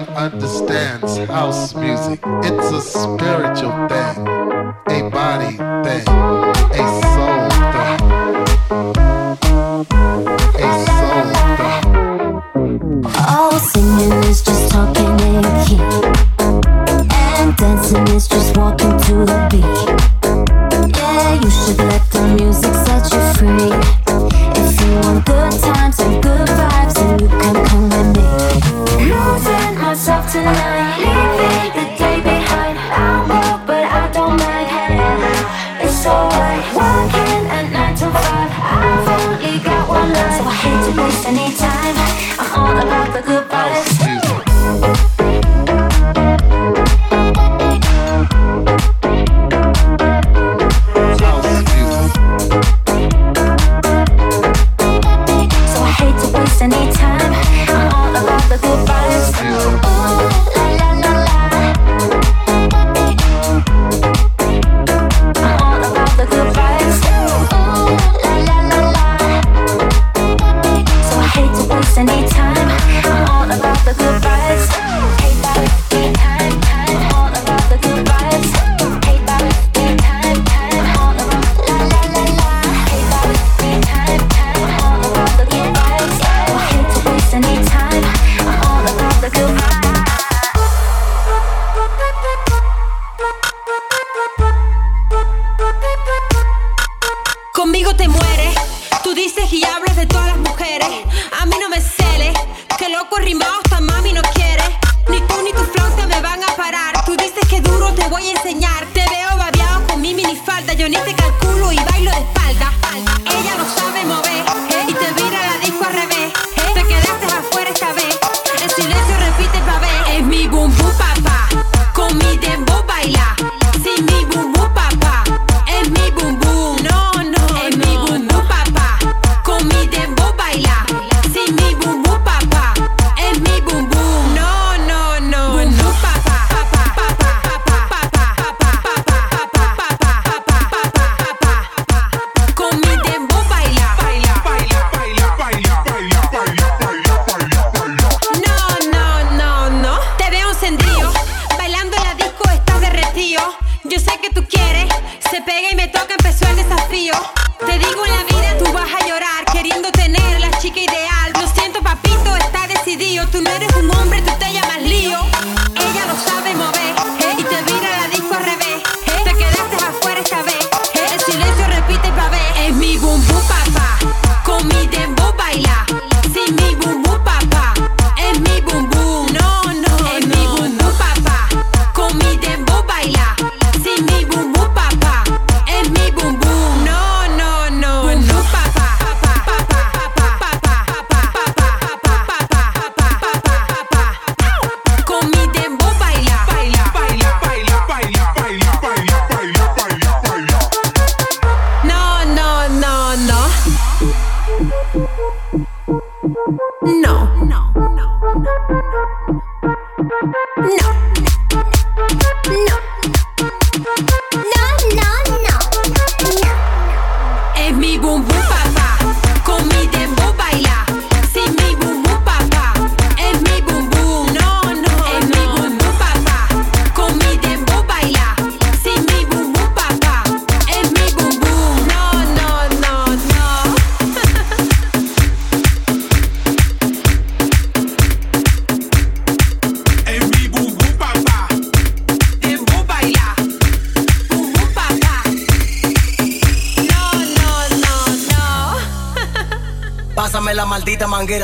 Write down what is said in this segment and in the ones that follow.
one understands house music. It's a spiritual thing, a body thing, a soul thing, a soul thing. All singing is just talking in key, and dancing is just walking to the beat. Yeah, you should let the music set you free.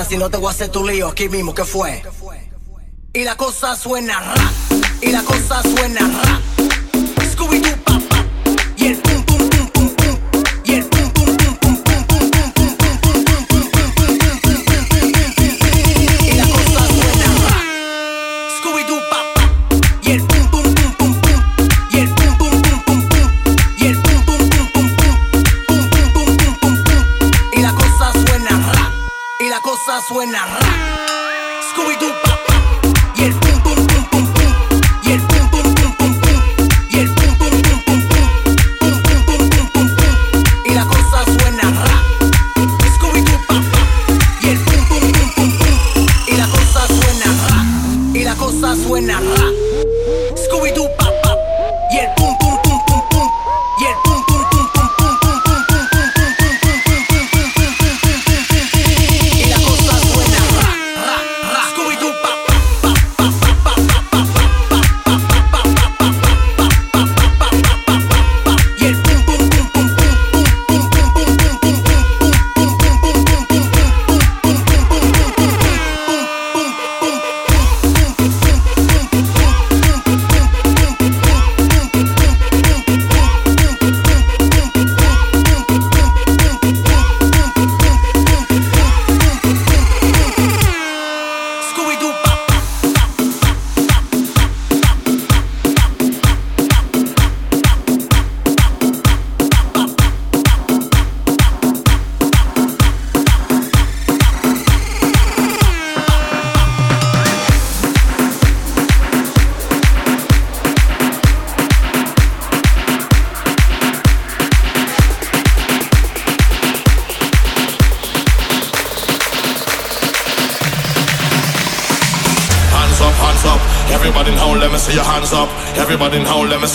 si no te voy a hacer tu lío aquí mismo, que fue? Y la cosa suena ra, y la cosa suena ra.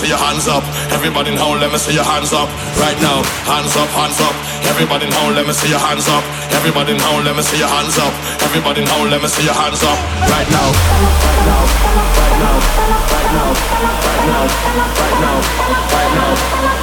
see your hands up. Everybody in home, let me see your hands up. Right now, hands up, hands up. Everybody in home, let me see your hands up. Everybody in home, let me see your hands up. Everybody in home, let me see your hands up. Right now, right now, right now, right now, right now, right now, right now.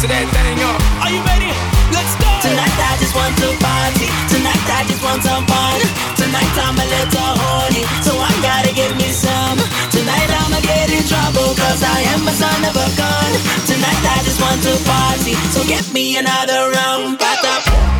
So last that thing up. Are you ready? Let's go. Tonight I just want to party. Tonight I just want some fun. Tonight I'm a little horny, so I gotta give me some. Tonight I'ma get in trouble, cause I am a son of a gun. Tonight I just want to party, so get me another round. Back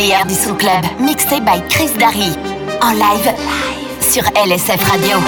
Meilleur du son club, mixé by Chris Darry. En live, sur LSF Radio.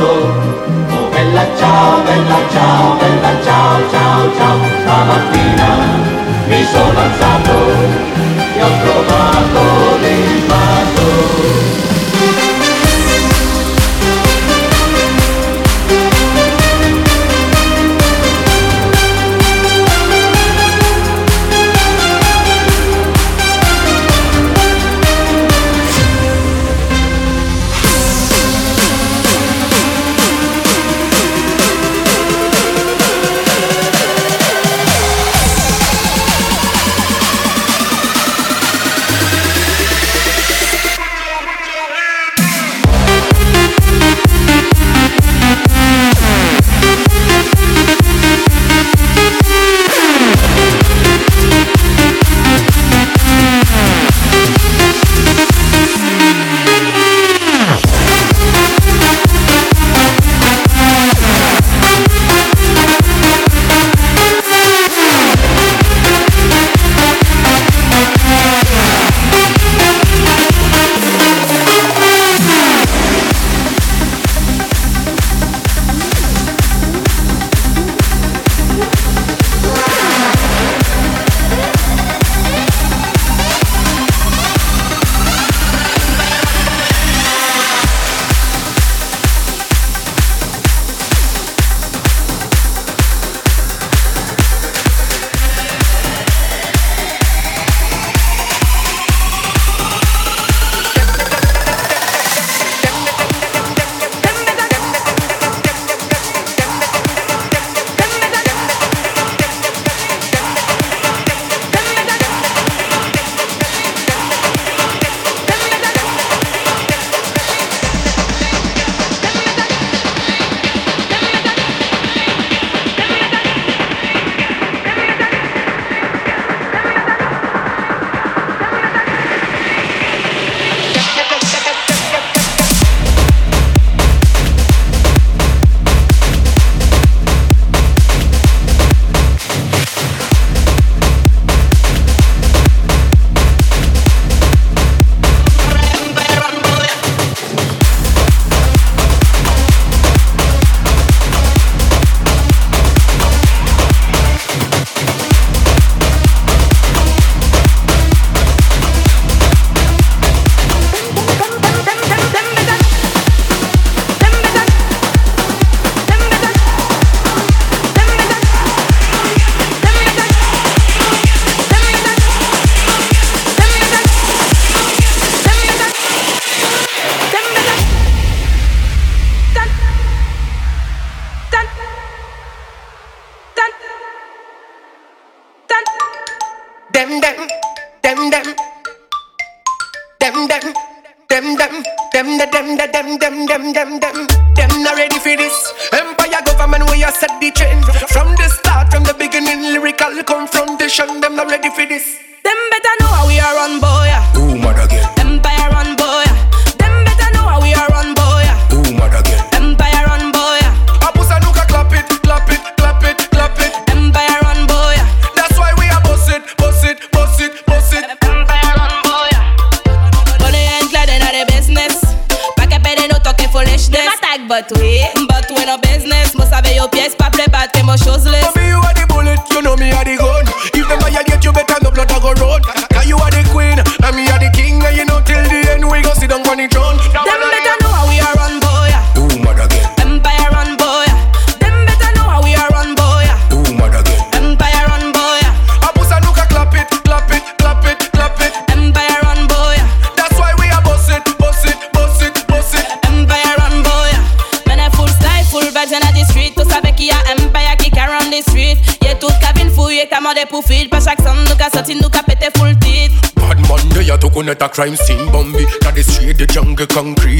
mondo. Oh bella ciao, bella ciao, bella ciao, ciao, ciao. Stamattina mi sono alzato e ho trovato l'invaso. a crime scene. Bambi Now the street, the jungle, concrete.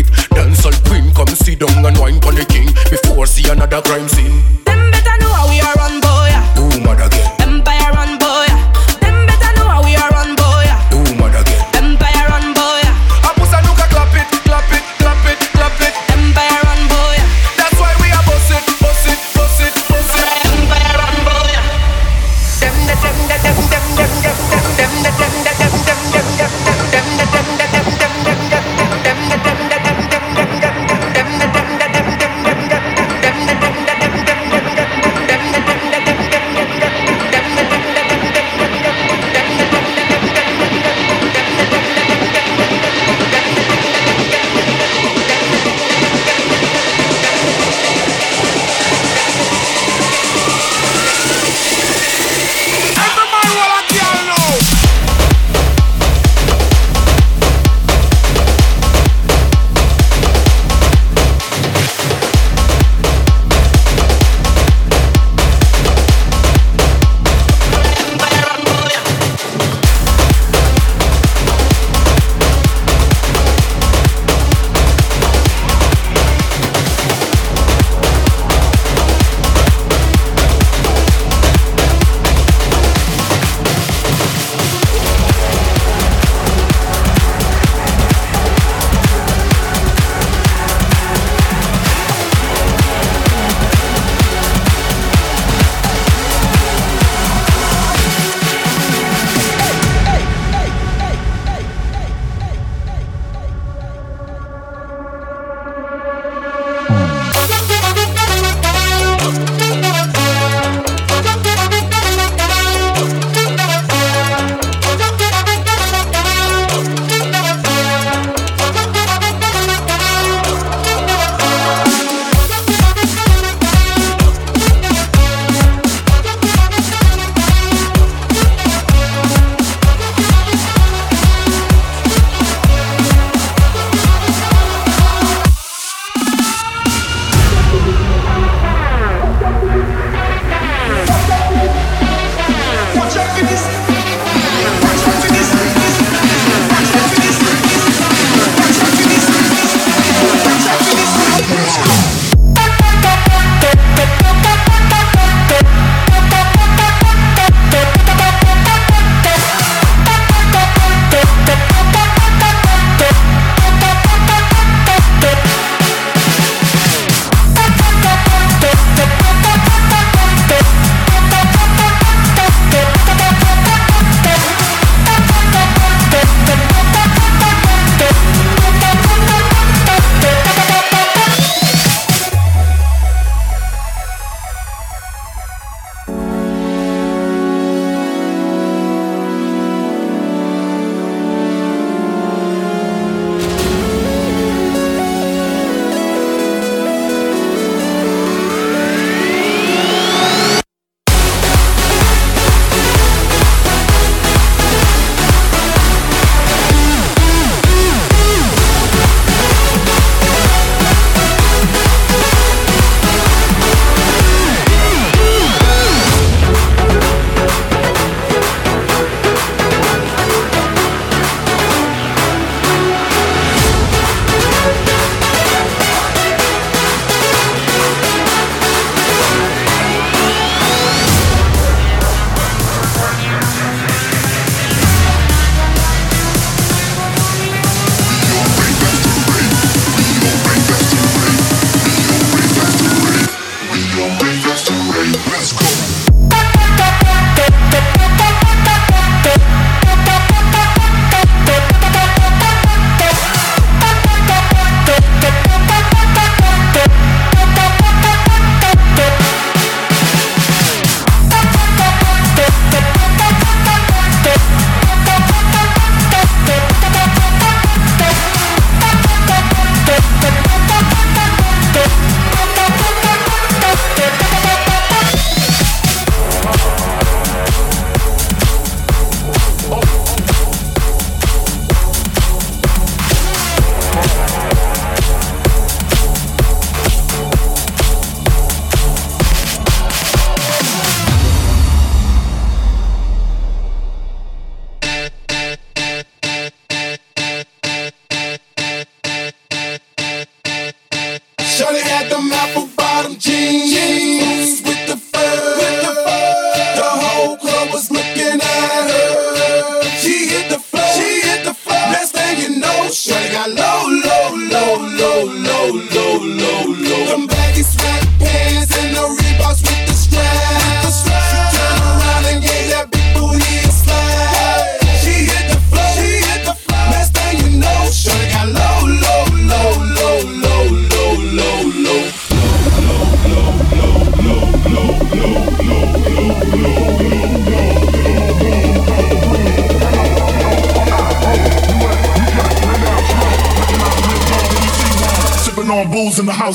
Shorty at the apple of bottom jeans.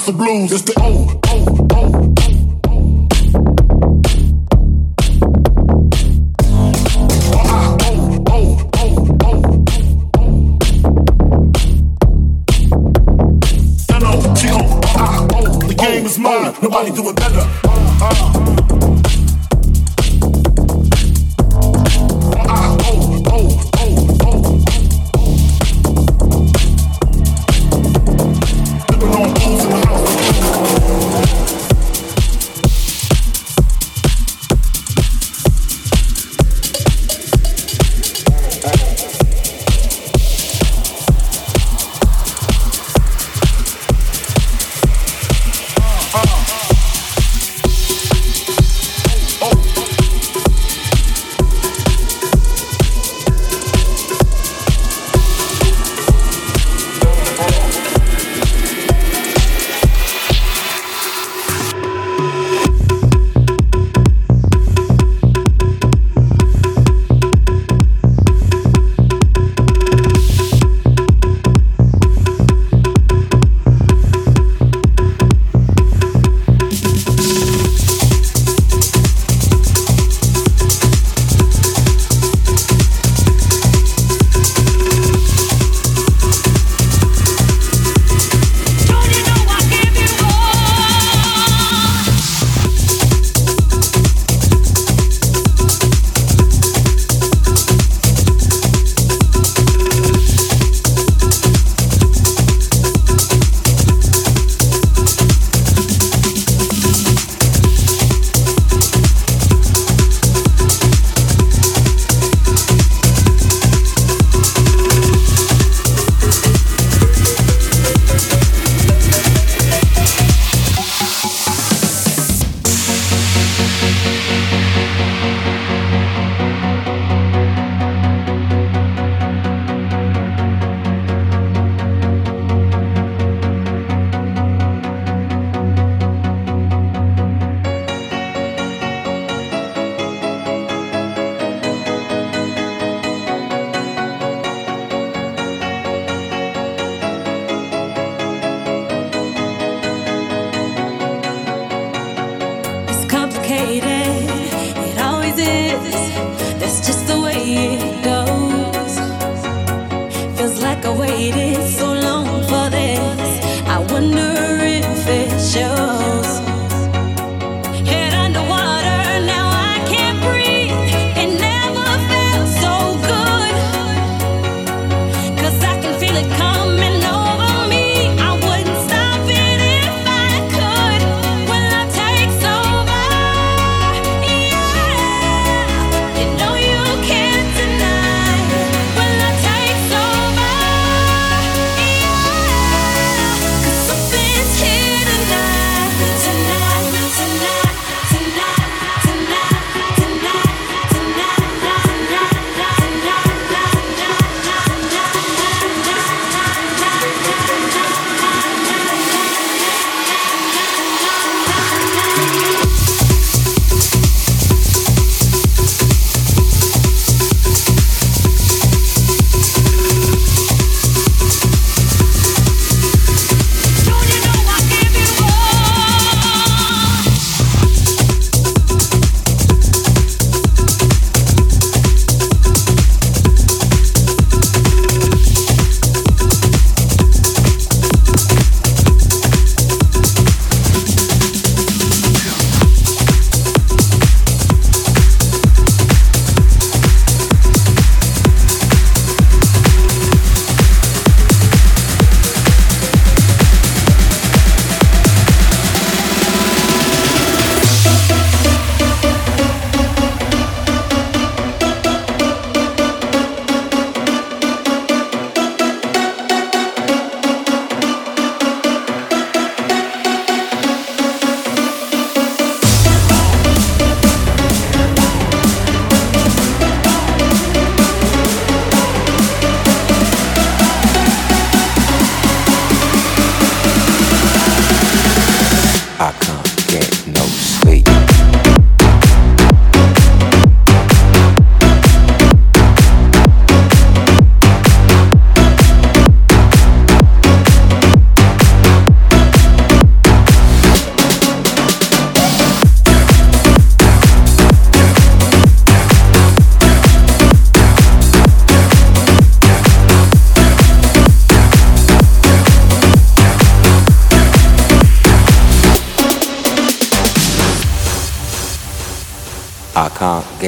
The blues. It's the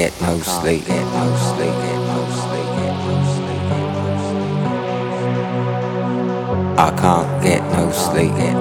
get no sleep. Get no sleep. Get no sleep. Get no sleep. I can't get no sleep. Get.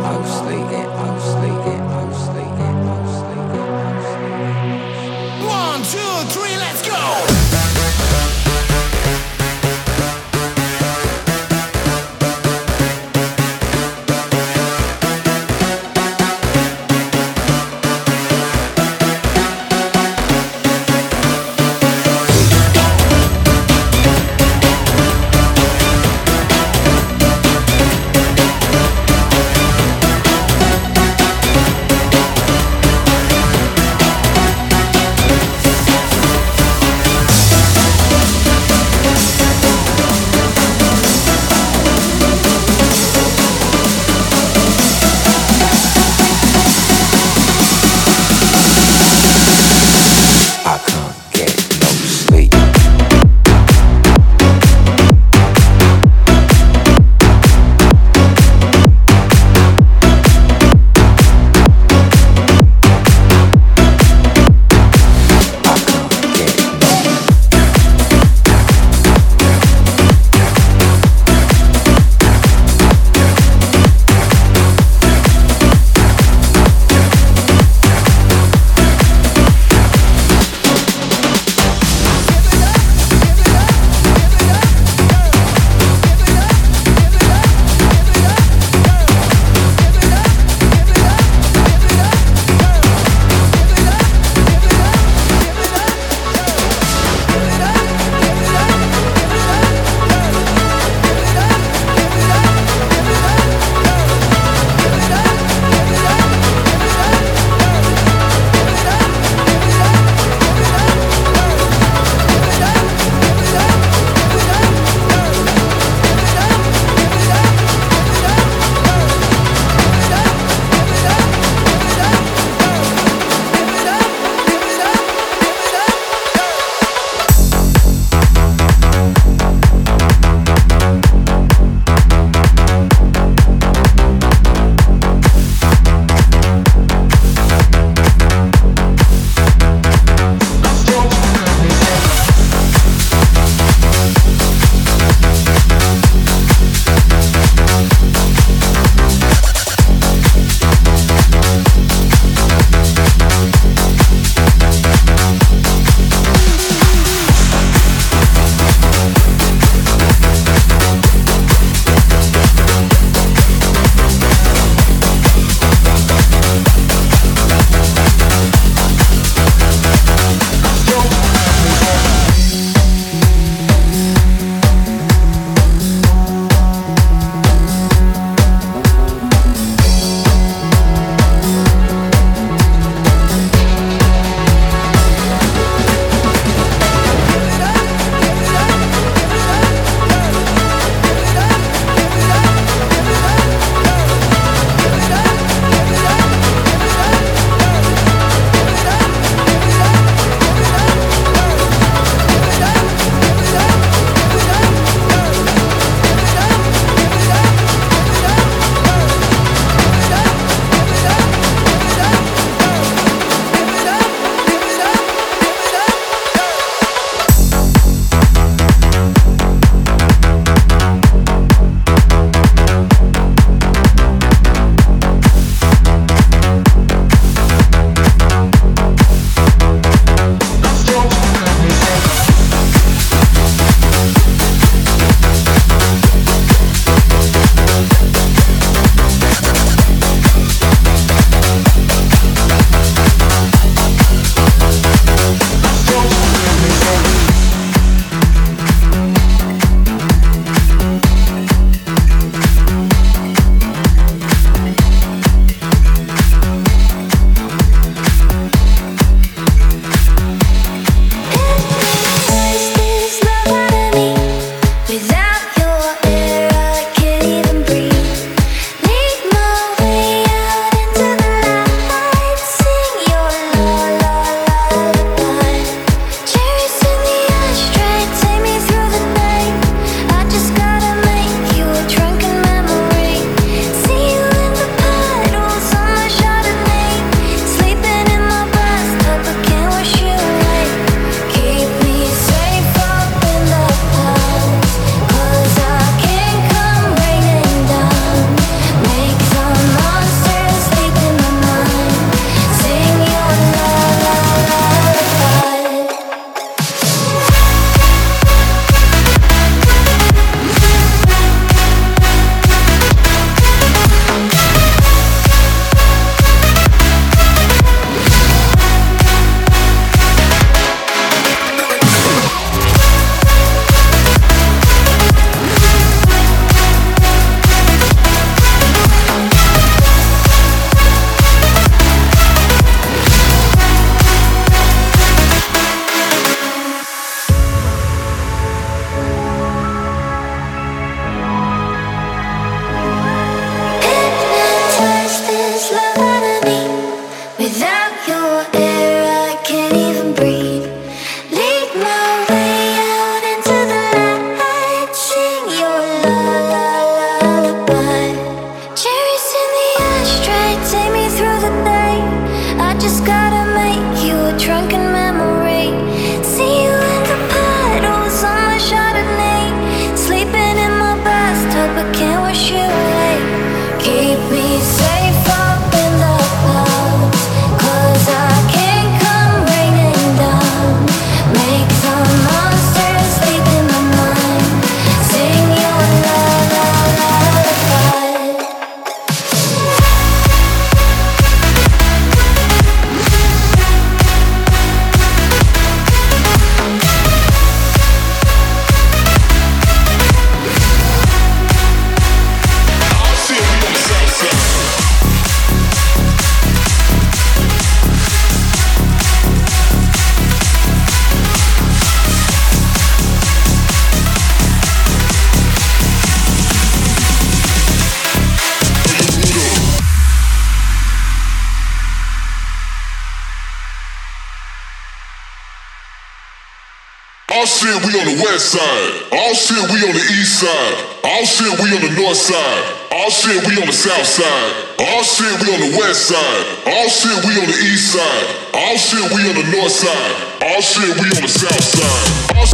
All shit, we on the west side. All shit, we on the east side. All shit, we on the north side. All shit, we on the south side. All shit, we on the west side. All shit, we on the east side. All shit, we on the north side. All shit, we on the south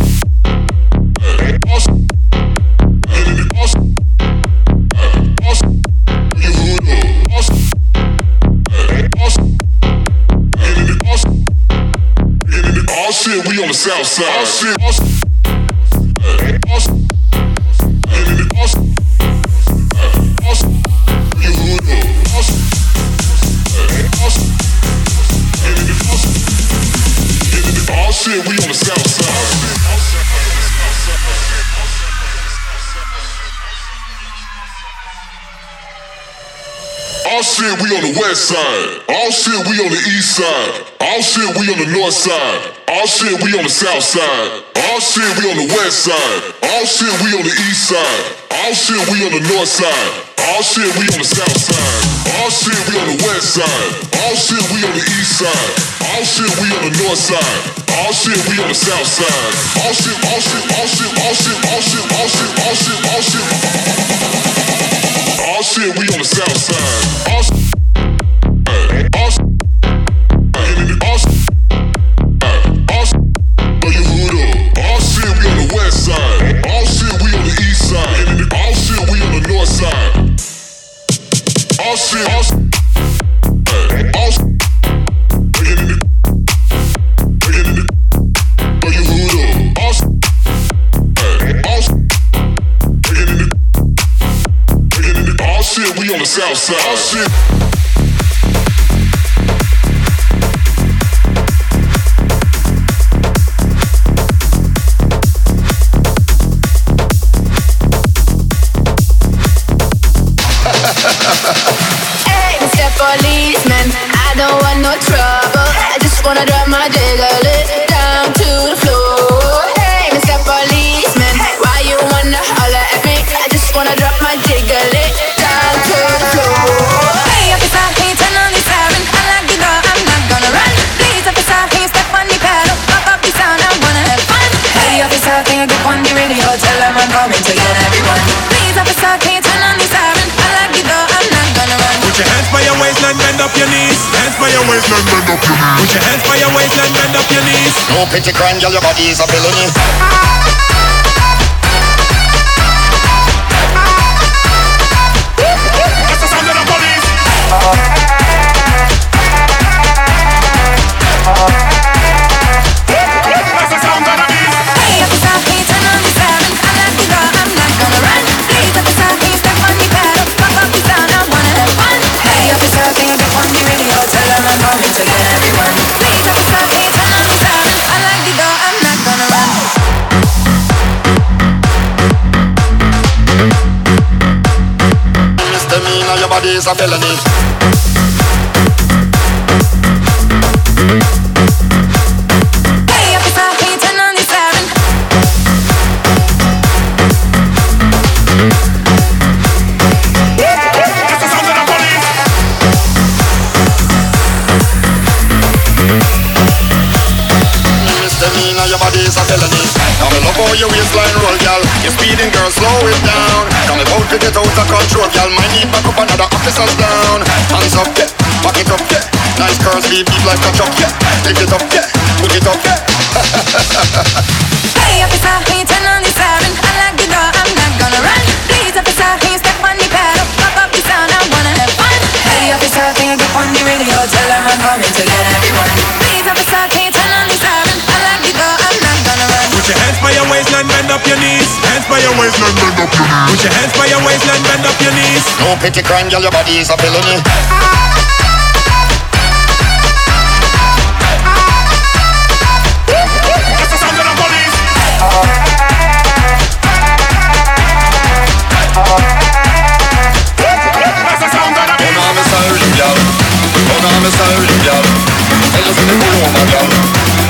side. Shit, we on the south side. Shit, shit, west side. All shit, we on the east side. All shit, we on the north side. All shit, we on the south side. All shit, we on the west side. All shit, we on the east side. All shit, we on the north side. All shit, we on the south side. All shit, we on the west side. All shit, we on the east side. All shit, we on the north side. All shit, we on the south side. All shit, all shit, all shit, all shit, all shit, all shit, all shit, all shit. All shit, we on the south side. All shit, we on the west side. all shit, we on the east side. all shit, know your hood up. All shit, all shit, we on the west side. All waistline, bend up your knees. Put your hands by your waistline, bend up your knees. No pretty crime, girl, your body is a felony. Is a felony. Your body is a felony. Come how your waistline roll, girl. You're speeding, girl, slow it down. Come about to get out of control, girl. My knee back up, another officer's down. Hands up, yeah. Back it up, yeah. Nice like a yeah. Lift it up, yeah. Put it up, yeah. Hey, officer, can you turn on the siren? I like the door, I'm not gonna run. Please, officer, can you step on the pedal? Pop up the sound, I wanna have fun. Hey, officer, can you get on the radio? Tell I'm coming to get everyone. Up your knees. Hands by your waistline, bend up your knees. Put your hands by your waistline, bend up your knees. No petty crime, girl, your body is a felony. That's the sound of the police. That's the sound of the beast. Hon har med style, girl. Hon har med style, girl. Eller så det Coloma, girl. Eller så det Coloma,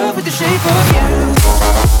Love with the shape of you.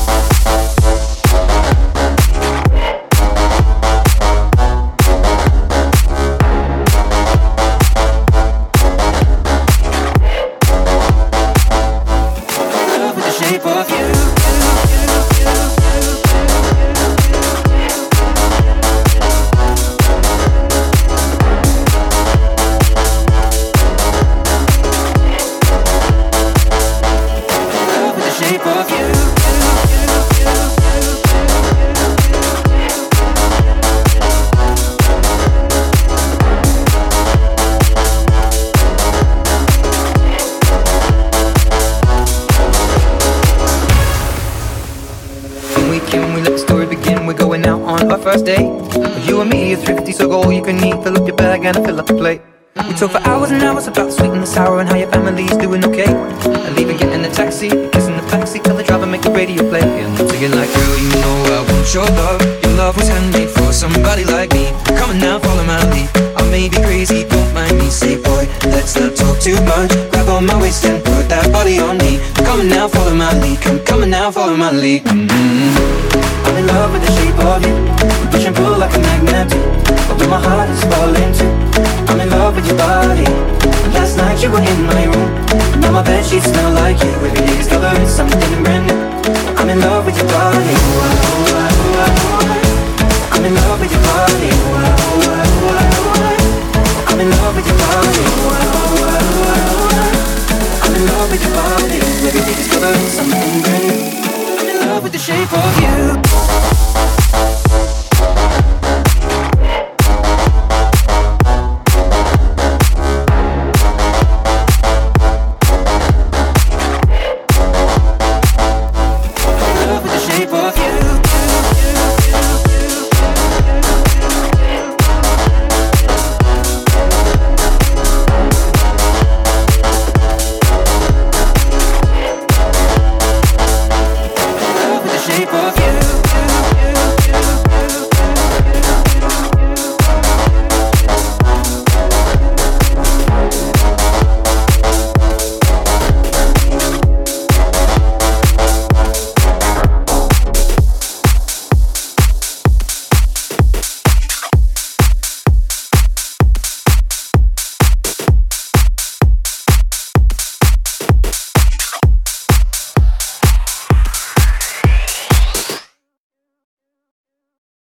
How your family's doing okay. And leaving, getting a taxi, kissing the backseat, tell the driver make the radio play. And I'm singing like, girl, you know I want your love. Your love was handmade for somebody like me. Come on now, follow my lead. I may be crazy, don't mind me. Say, boy, let's not talk too much. Grab on my waist and put that body on me. Come on now, follow my lead. Come, come on now, follow my lead. Mm-hmm. I'm in love with the shape of you. Push and pull like a magnet. Although my heart is falling too. I'm in love with your body. Night you were in my room. Now my bed sheets smell like you. Every day discovering something brand new. I'm in love with your body. I'm in love with your body. I'm in love with your body. I'm in love with your body. Every day discovering something brand new. I'm in love with the shape of you.